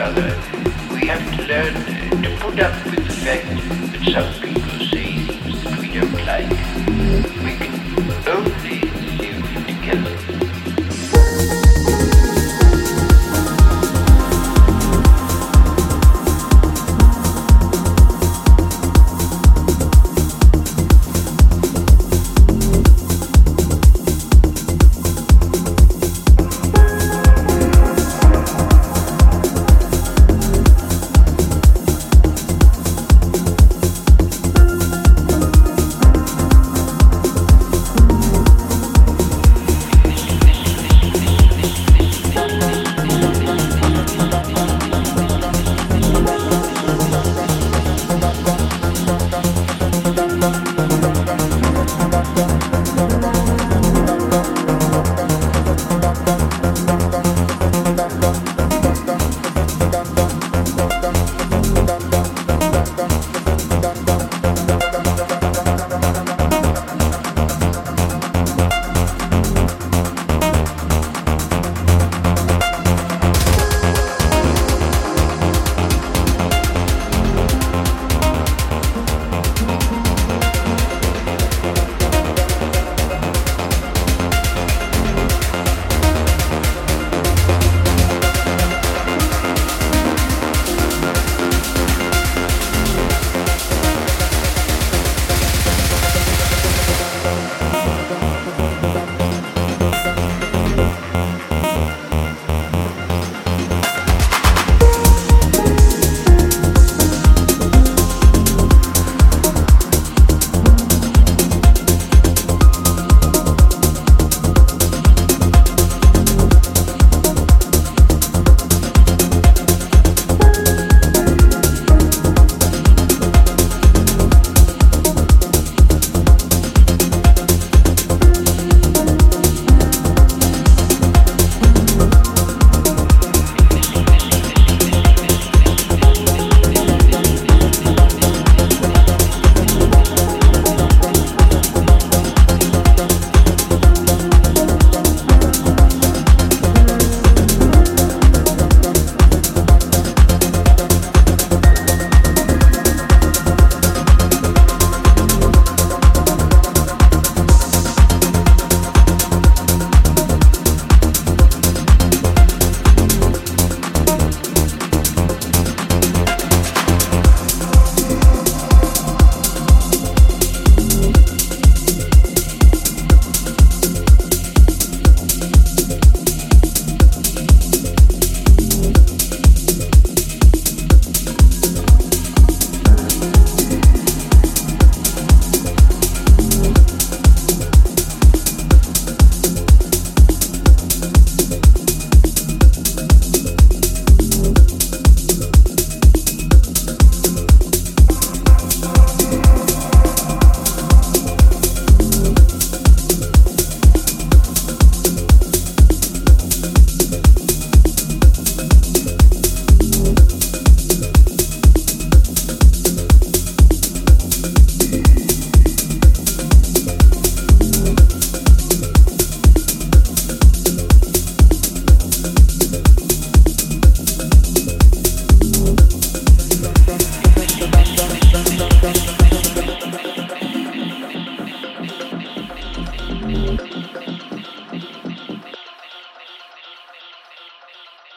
other. We have to learn to put up with the fact that some people say things we don't like. We